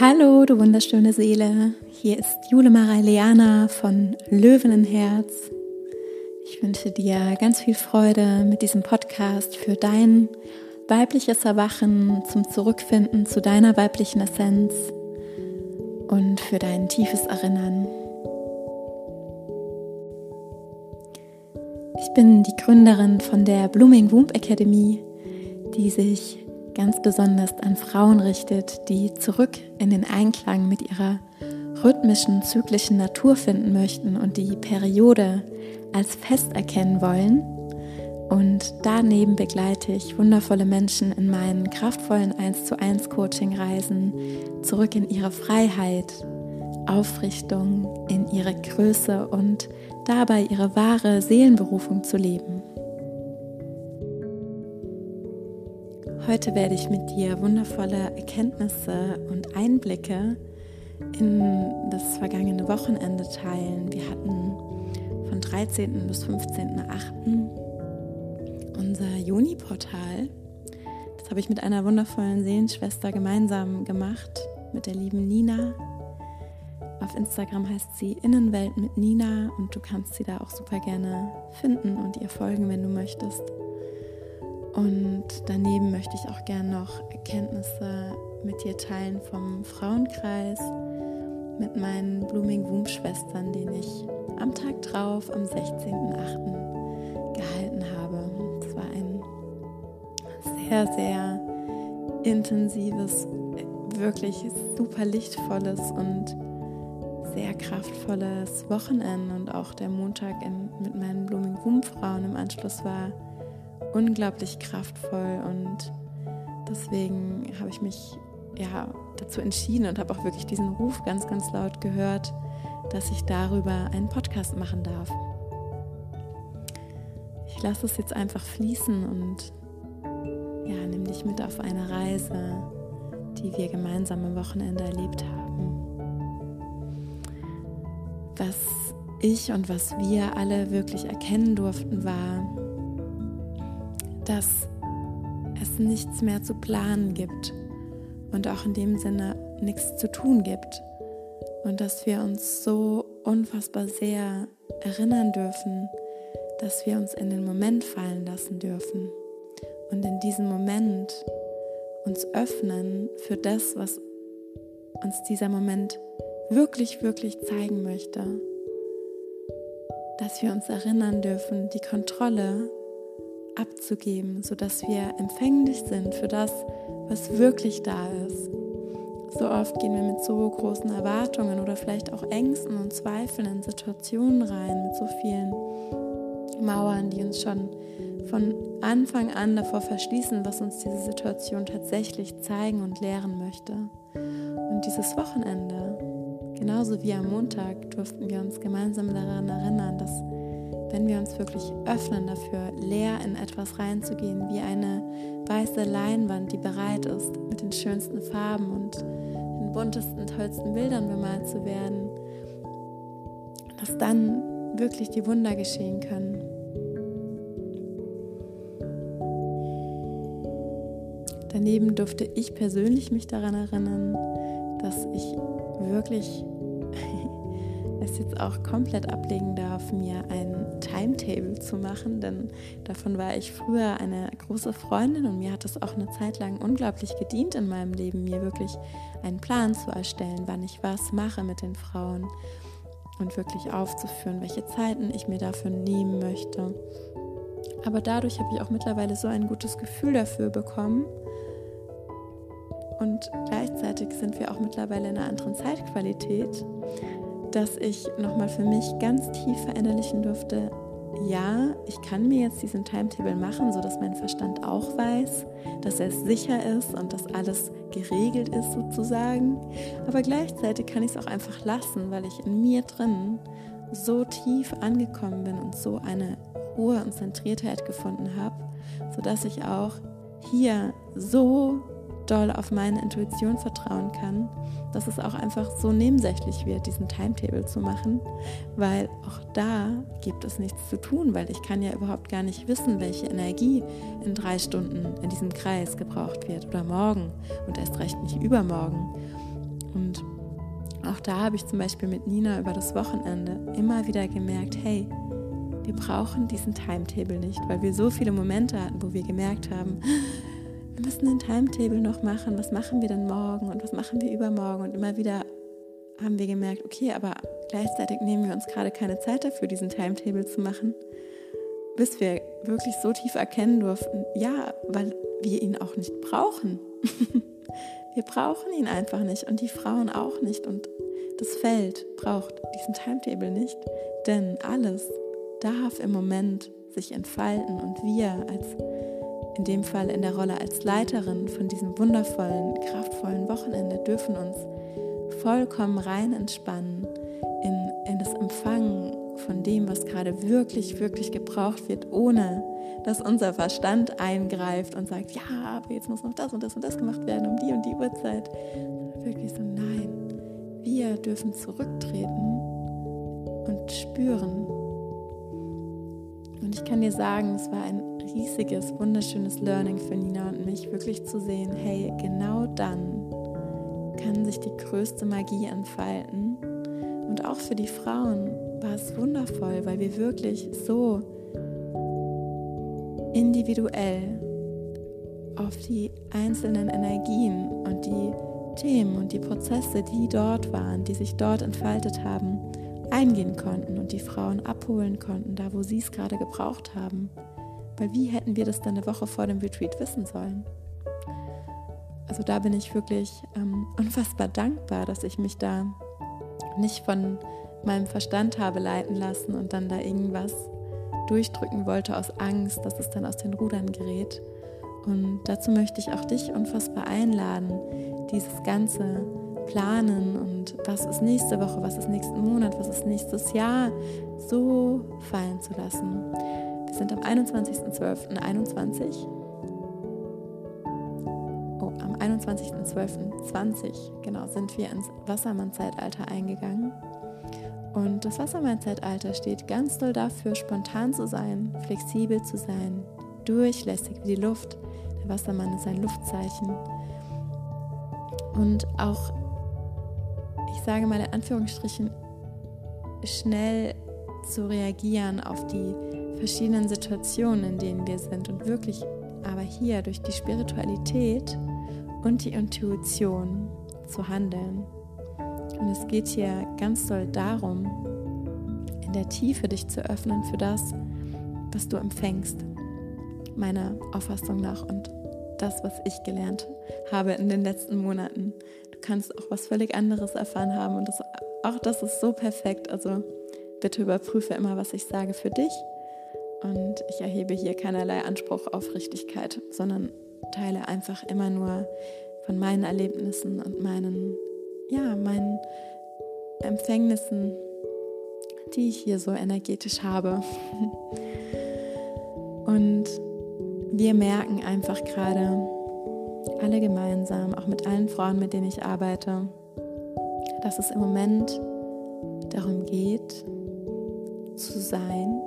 Hallo, du wunderschöne Seele. Hier ist Jule Leana von Löwenenherz. Ich wünsche dir ganz viel Freude mit diesem Podcast für dein weibliches Erwachen, zum Zurückfinden zu deiner weiblichen Essenz und für dein tiefes Erinnern. Ich bin die Gründerin von der Blooming Womb Academy, die sich ganz besonders an Frauen richtet, die zurück in den Einklang mit ihrer rhythmischen, zyklischen Natur finden möchten und die Periode als fest erkennen wollen. Und daneben begleite ich wundervolle Menschen in meinen kraftvollen 1 zu 1 Coaching-Reisen zurück in ihre Freiheit, Aufrichtung, in ihre Größe und dabei ihre wahre Seelenberufung zu leben. Heute werde ich mit dir wundervolle Erkenntnisse und Einblicke in das vergangene Wochenende teilen. Wir hatten von 13. bis 15.8. unser Juni-Portal. Das habe ich mit einer wundervollen Seelenschwester gemeinsam gemacht, mit der lieben Nina. Auf Instagram heißt sie Innenwelt mit Nina und du kannst sie da auch super gerne finden und ihr folgen, wenn du möchtest. Und daneben möchte ich auch gerne noch Erkenntnisse mit dir teilen vom Frauenkreis mit meinen Blooming Womb Schwestern, den ich am Tag drauf, am 16.08. gehalten habe. Es war ein sehr, sehr intensives, wirklich super lichtvolles und sehr kraftvolles Wochenende und auch der Montag in, mit meinen Blooming Womb Frauen im Anschluss war unglaublich kraftvoll und deswegen habe ich mich ja dazu entschieden und habe auch wirklich diesen Ruf ganz, ganz laut gehört, dass ich darüber einen Podcast machen darf. Ich lasse es jetzt einfach fließen und ja, nimm dich mit auf eine Reise, die wir gemeinsam am Wochenende erlebt haben. Was ich und was wir alle wirklich erkennen durften, war, dass es nichts mehr zu planen gibt und auch in dem Sinne nichts zu tun gibt und dass wir uns so unfassbar sehr erinnern dürfen, dass wir uns in den Moment fallen lassen dürfen und in diesem Moment uns öffnen für das, was uns dieser Moment wirklich, wirklich zeigen möchte. Dass wir uns erinnern dürfen, die Kontrolle abzugeben, sodass wir empfänglich sind für das, was wirklich da ist. So oft gehen wir mit so großen Erwartungen oder vielleicht auch Ängsten und Zweifeln in Situationen rein, mit so vielen Mauern, die uns schon von Anfang an davor verschließen, was uns diese Situation tatsächlich zeigen und lehren möchte. Und dieses Wochenende, genauso wie am Montag, durften wir uns gemeinsam daran erinnern, dass wenn wir uns wirklich öffnen dafür, leer in etwas reinzugehen, wie eine weiße Leinwand, die bereit ist, mit den schönsten Farben und den buntesten, tollsten Bildern bemalt zu werden, dass dann wirklich die Wunder geschehen können. Daneben durfte ich persönlich mich daran erinnern, dass ich wirklich es jetzt auch komplett ablegen darf, mir ein Timetable zu machen, denn davon war ich früher eine große Freundin und mir hat es auch eine Zeit lang unglaublich gedient in meinem Leben, mir wirklich einen Plan zu erstellen, wann ich was mache mit den Frauen und wirklich aufzuführen, welche Zeiten ich mir dafür nehmen möchte. Aber dadurch habe ich auch mittlerweile so ein gutes Gefühl dafür bekommen. Und gleichzeitig sind wir auch mittlerweile in einer anderen Zeitqualität dass ich nochmal für mich ganz tief verinnerlichen durfte, ja, ich kann mir jetzt diesen Timetable machen, sodass mein Verstand auch weiß, dass er sicher ist und dass alles geregelt ist sozusagen. Aber gleichzeitig kann ich es auch einfach lassen, weil ich in mir drin so tief angekommen bin und so eine Ruhe und Zentriertheit gefunden habe, sodass ich auch hier so doll auf meine Intuition vertrauen kann, dass es auch einfach so nebensächlich wird, diesen Timetable zu machen, weil auch da gibt es nichts zu tun, weil ich kann ja überhaupt gar nicht wissen, welche Energie in drei Stunden in diesem Kreis gebraucht wird oder morgen und erst recht nicht übermorgen. Und auch da habe ich zum Beispiel mit Nina über das Wochenende immer wieder gemerkt, hey, wir brauchen diesen Timetable nicht, weil wir so viele Momente hatten, wo wir gemerkt haben, wir müssen den Timetable noch machen, was machen wir denn morgen und was machen wir übermorgen? Und immer wieder haben wir gemerkt, okay, aber gleichzeitig nehmen wir uns gerade keine Zeit dafür, diesen Timetable zu machen, bis wir wirklich so tief erkennen durften, ja, weil wir ihn auch nicht brauchen. wir brauchen ihn einfach nicht und die Frauen auch nicht. Und das Feld braucht diesen Timetable nicht, denn alles darf im Moment sich entfalten und wir als in dem Fall in der Rolle als Leiterin von diesem wundervollen, kraftvollen Wochenende dürfen uns vollkommen rein entspannen in, in das Empfangen von dem, was gerade wirklich, wirklich gebraucht wird, ohne dass unser Verstand eingreift und sagt, ja, aber jetzt muss noch das und das und das gemacht werden um die und die Uhrzeit. Wirklich so, nein, wir dürfen zurücktreten und spüren. Und ich kann dir sagen, es war ein riesiges, wunderschönes Learning für Nina und mich, wirklich zu sehen, hey, genau dann kann sich die größte Magie entfalten. Und auch für die Frauen war es wundervoll, weil wir wirklich so individuell auf die einzelnen Energien und die Themen und die Prozesse, die dort waren, die sich dort entfaltet haben, eingehen konnten und die Frauen abholen konnten, da wo sie es gerade gebraucht haben. Weil wie hätten wir das dann eine Woche vor dem Retreat wissen sollen? Also da bin ich wirklich ähm, unfassbar dankbar, dass ich mich da nicht von meinem Verstand habe leiten lassen und dann da irgendwas durchdrücken wollte aus Angst, dass es dann aus den Rudern gerät. Und dazu möchte ich auch dich unfassbar einladen, dieses ganze Planen und was ist nächste Woche, was ist nächsten Monat, was ist nächstes Jahr so fallen zu lassen. Sind am 21.12.21 21.12.20 genau sind wir ins Wassermann-Zeitalter eingegangen. Und das Wassermann-Zeitalter steht ganz doll dafür, spontan zu sein, flexibel zu sein, durchlässig wie die Luft. Der Wassermann ist ein Luftzeichen. Und auch, ich sage mal in Anführungsstrichen, schnell zu reagieren auf die verschiedenen Situationen, in denen wir sind und wirklich aber hier durch die Spiritualität und die Intuition zu handeln. Und es geht hier ganz doll darum, in der Tiefe dich zu öffnen für das, was du empfängst, meiner Auffassung nach und das, was ich gelernt habe in den letzten Monaten. Du kannst auch was völlig anderes erfahren haben und das, auch das ist so perfekt. Also bitte überprüfe immer, was ich sage für dich. Und ich erhebe hier keinerlei Anspruch auf Richtigkeit, sondern teile einfach immer nur von meinen Erlebnissen und meinen, ja, meinen Empfängnissen, die ich hier so energetisch habe. Und wir merken einfach gerade alle gemeinsam, auch mit allen Frauen, mit denen ich arbeite, dass es im Moment darum geht, zu sein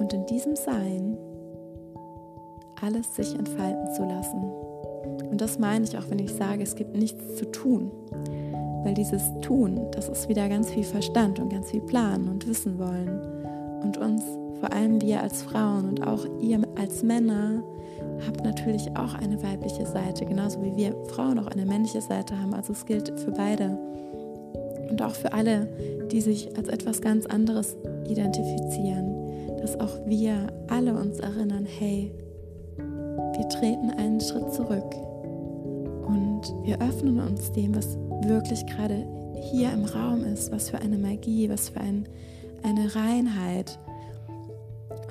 und in diesem Sein alles sich entfalten zu lassen. Und das meine ich auch, wenn ich sage, es gibt nichts zu tun. Weil dieses Tun, das ist wieder ganz viel Verstand und ganz viel Planen und Wissen wollen. Und uns, vor allem wir als Frauen und auch ihr als Männer, habt natürlich auch eine weibliche Seite, genauso wie wir Frauen auch eine männliche Seite haben. Also es gilt für beide. Und auch für alle, die sich als etwas ganz anderes identifizieren, dass auch wir alle uns erinnern, hey, wir treten einen Schritt zurück und wir öffnen uns dem, was wirklich gerade hier im Raum ist, was für eine Magie, was für ein, eine Reinheit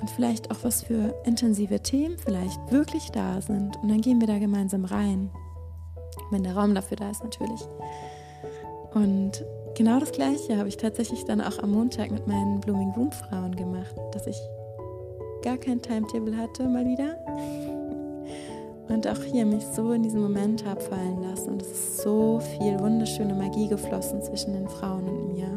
und vielleicht auch was für intensive Themen vielleicht wirklich da sind. Und dann gehen wir da gemeinsam rein, wenn der Raum dafür da ist natürlich. Und genau das Gleiche habe ich tatsächlich dann auch am Montag mit meinen Blooming Boom Frauen gemacht, dass ich gar kein Timetable hatte mal wieder und auch hier mich so in diesen Moment habe fallen lassen. Und es ist so viel wunderschöne Magie geflossen zwischen den Frauen und mir.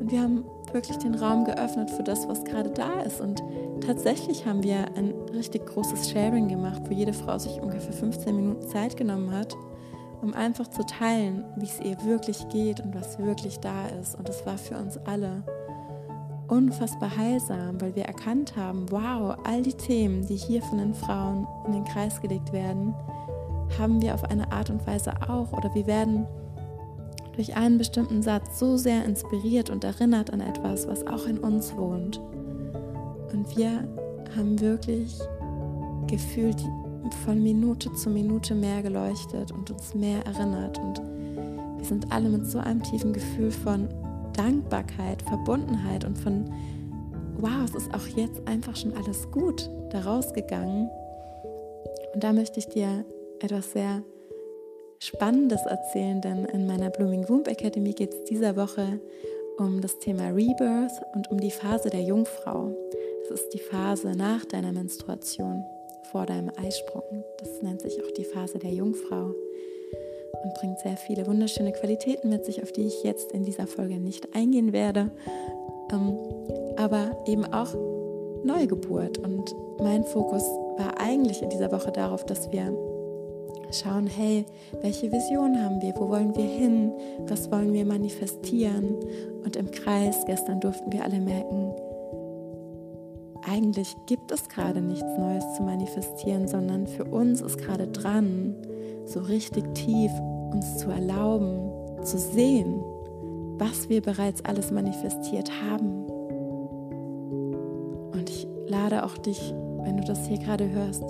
Und wir haben wirklich den Raum geöffnet für das, was gerade da ist. Und tatsächlich haben wir ein richtig großes Sharing gemacht, wo jede Frau sich ungefähr 15 Minuten Zeit genommen hat um einfach zu teilen, wie es ihr wirklich geht und was wirklich da ist. Und es war für uns alle unfassbar heilsam, weil wir erkannt haben, wow, all die Themen, die hier von den Frauen in den Kreis gelegt werden, haben wir auf eine Art und Weise auch oder wir werden durch einen bestimmten Satz so sehr inspiriert und erinnert an etwas, was auch in uns wohnt. Und wir haben wirklich gefühlt von Minute zu Minute mehr geleuchtet und uns mehr erinnert. Und wir sind alle mit so einem tiefen Gefühl von Dankbarkeit, Verbundenheit und von, wow, es ist auch jetzt einfach schon alles gut daraus gegangen. Und da möchte ich dir etwas sehr Spannendes erzählen, denn in meiner Blooming Womb Academy geht es dieser Woche um das Thema Rebirth und um die Phase der Jungfrau. Das ist die Phase nach deiner Menstruation, vor deinem Eisprung. Das nennt sich auch die Phase der Jungfrau und bringt sehr viele wunderschöne Qualitäten mit sich, auf die ich jetzt in dieser Folge nicht eingehen werde. Ähm, aber eben auch Neugeburt. Und mein Fokus war eigentlich in dieser Woche darauf, dass wir schauen, hey, welche Vision haben wir, wo wollen wir hin, was wollen wir manifestieren. Und im Kreis, gestern durften wir alle merken, eigentlich gibt es gerade nichts Neues zu manifestieren, sondern für uns ist gerade dran, so richtig tief uns zu erlauben, zu sehen, was wir bereits alles manifestiert haben. Und ich lade auch dich, wenn du das hier gerade hörst,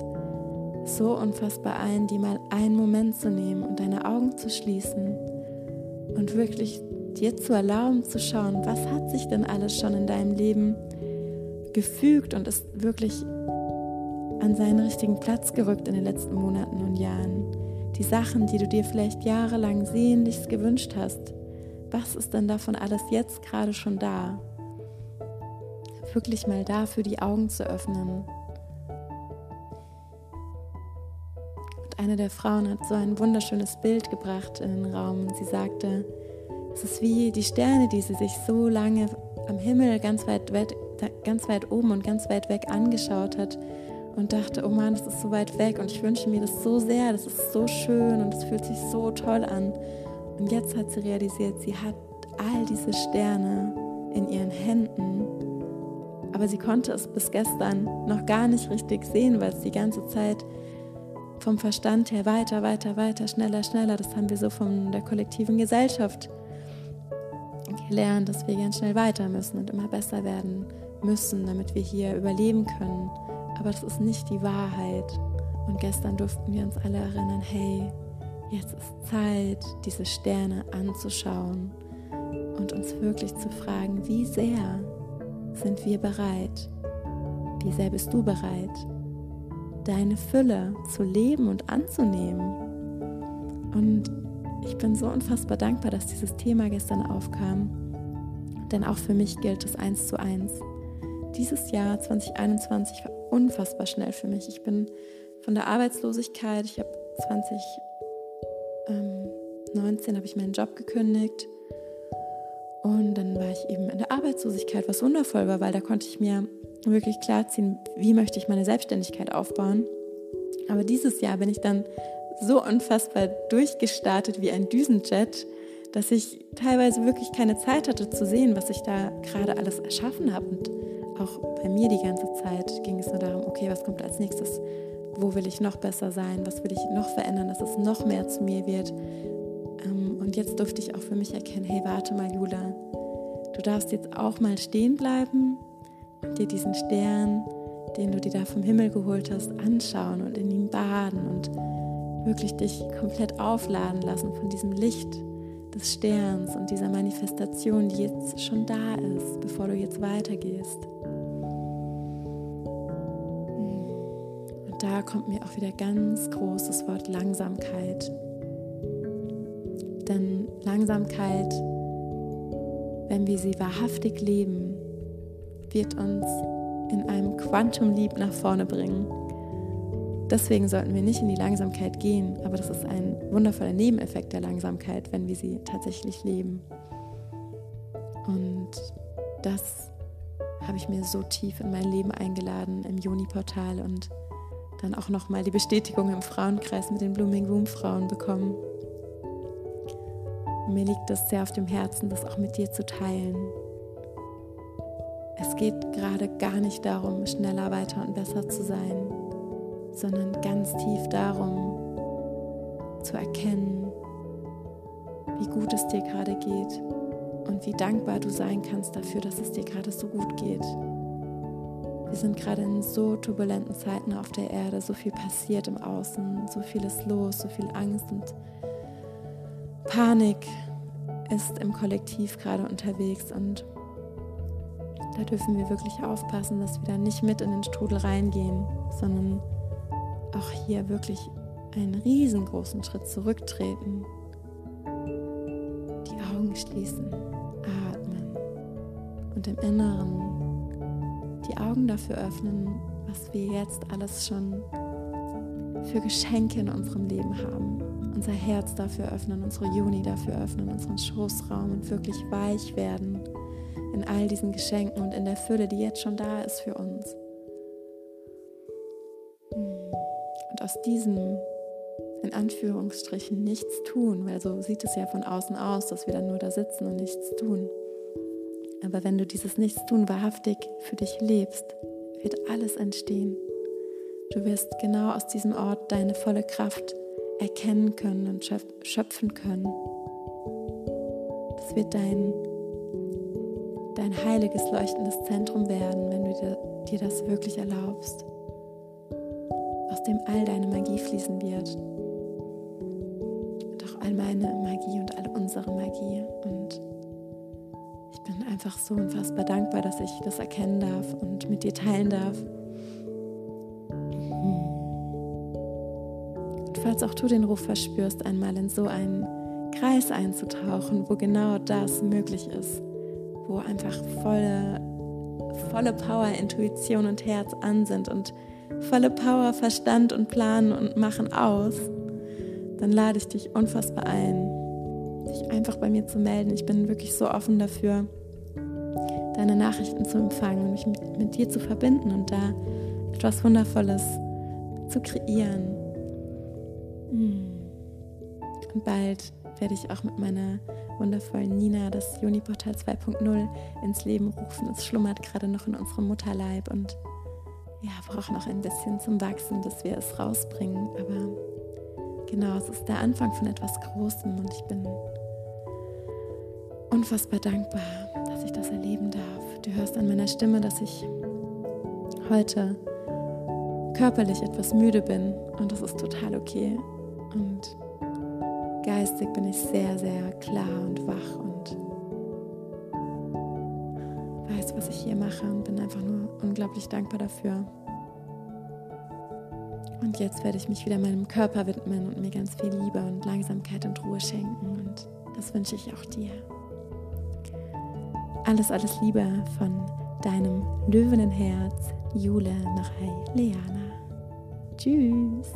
so unfassbar ein, die mal einen Moment zu nehmen und deine Augen zu schließen und wirklich dir zu erlauben zu schauen, was hat sich denn alles schon in deinem Leben gefügt und ist wirklich an seinen richtigen Platz gerückt in den letzten Monaten und Jahren die Sachen, die du dir vielleicht jahrelang sehnlichst gewünscht hast, was ist denn davon alles jetzt gerade schon da? Wirklich mal dafür die Augen zu öffnen. Und eine der Frauen hat so ein wunderschönes Bild gebracht in den Raum sie sagte, es ist wie die Sterne, die sie sich so lange am Himmel ganz weit, ganz weit oben und ganz weit weg angeschaut hat und dachte, oh Mann, das ist so weit weg und ich wünsche mir das so sehr, das ist so schön und es fühlt sich so toll an. Und jetzt hat sie realisiert, sie hat all diese Sterne in ihren Händen, aber sie konnte es bis gestern noch gar nicht richtig sehen, weil es die ganze Zeit vom Verstand her weiter, weiter, weiter, schneller, schneller, das haben wir so von der kollektiven Gesellschaft gelernt, dass wir ganz schnell weiter müssen und immer besser werden müssen, damit wir hier überleben können. Aber das ist nicht die Wahrheit. Und gestern durften wir uns alle erinnern, hey, jetzt ist Zeit, diese Sterne anzuschauen und uns wirklich zu fragen, wie sehr sind wir bereit? Wie sehr bist du bereit, deine Fülle zu leben und anzunehmen? Und ich bin so unfassbar dankbar, dass dieses Thema gestern aufkam, denn auch für mich gilt es eins zu eins. Dieses Jahr 2021 war unfassbar schnell für mich. Ich bin von der Arbeitslosigkeit, ich habe 2019 ähm, habe ich meinen Job gekündigt und dann war ich eben in der Arbeitslosigkeit, was wundervoll war, weil da konnte ich mir wirklich klarziehen, wie möchte ich meine Selbstständigkeit aufbauen. Aber dieses Jahr bin ich dann so unfassbar durchgestartet wie ein Düsenjet, dass ich teilweise wirklich keine Zeit hatte zu sehen, was ich da gerade alles erschaffen habe und auch bei mir die ganze Zeit ging es nur darum, okay, was kommt als nächstes? Wo will ich noch besser sein? Was will ich noch verändern, dass es noch mehr zu mir wird? Ähm, und jetzt durfte ich auch für mich erkennen, hey, warte mal, Jula, du darfst jetzt auch mal stehen bleiben und dir diesen Stern, den du dir da vom Himmel geholt hast, anschauen und in ihm baden und wirklich dich komplett aufladen lassen von diesem Licht des Sterns und dieser Manifestation, die jetzt schon da ist, bevor du jetzt weitergehst. Da kommt mir auch wieder ganz großes Wort Langsamkeit. Denn Langsamkeit, wenn wir sie wahrhaftig leben, wird uns in einem Quantum Leap nach vorne bringen. Deswegen sollten wir nicht in die Langsamkeit gehen, aber das ist ein wundervoller Nebeneffekt der Langsamkeit, wenn wir sie tatsächlich leben. Und das habe ich mir so tief in mein Leben eingeladen im Juni-Portal und dann auch nochmal die Bestätigung im Frauenkreis mit den Blooming Room Frauen bekommen. Und mir liegt es sehr auf dem Herzen, das auch mit dir zu teilen. Es geht gerade gar nicht darum, schneller, weiter und besser zu sein, sondern ganz tief darum, zu erkennen, wie gut es dir gerade geht und wie dankbar du sein kannst dafür, dass es dir gerade so gut geht. Wir sind gerade in so turbulenten Zeiten auf der Erde, so viel passiert im Außen, so viel ist los, so viel Angst und Panik ist im Kollektiv gerade unterwegs. Und da dürfen wir wirklich aufpassen, dass wir da nicht mit in den Strudel reingehen, sondern auch hier wirklich einen riesengroßen Schritt zurücktreten, die Augen schließen, atmen und im Inneren die Augen dafür öffnen, was wir jetzt alles schon für Geschenke in unserem Leben haben. Unser Herz dafür öffnen, unsere Juni dafür öffnen, unseren Schoßraum und wirklich weich werden in all diesen Geschenken und in der Fülle, die jetzt schon da ist für uns. Und aus diesem in Anführungsstrichen nichts tun, weil so sieht es ja von außen aus, dass wir dann nur da sitzen und nichts tun. Aber wenn du dieses Nichtstun wahrhaftig für dich lebst, wird alles entstehen. Du wirst genau aus diesem Ort deine volle Kraft erkennen können und schöpfen können. Das wird dein, dein heiliges, leuchtendes Zentrum werden, wenn du dir, dir das wirklich erlaubst, aus dem all deine Magie fließen wird all meine Magie und all unsere Magie. Und ich bin einfach so unfassbar dankbar, dass ich das erkennen darf und mit dir teilen darf. Und falls auch du den Ruf verspürst, einmal in so einen Kreis einzutauchen, wo genau das möglich ist, wo einfach volle, volle Power, Intuition und Herz an sind und volle Power, Verstand und Planen und Machen aus dann lade ich dich unfassbar ein, dich einfach bei mir zu melden. Ich bin wirklich so offen dafür, deine Nachrichten zu empfangen und mich mit, mit dir zu verbinden und da etwas Wundervolles zu kreieren. Hm. Und bald werde ich auch mit meiner wundervollen Nina das Juniportal 2.0 ins Leben rufen. Es schlummert gerade noch in unserem Mutterleib und ja, braucht noch ein bisschen zum Wachsen, bis wir es rausbringen. Aber Genau, es ist der Anfang von etwas Großem und ich bin unfassbar dankbar, dass ich das erleben darf. Du hörst an meiner Stimme, dass ich heute körperlich etwas müde bin und das ist total okay. Und geistig bin ich sehr, sehr klar und wach und weiß, was ich hier mache und bin einfach nur unglaublich dankbar dafür. Und jetzt werde ich mich wieder meinem Körper widmen und mir ganz viel Liebe und Langsamkeit und Ruhe schenken. Und das wünsche ich auch dir. Alles, alles Liebe von deinem Löwenenherz, Jule Marei Leana. Tschüss.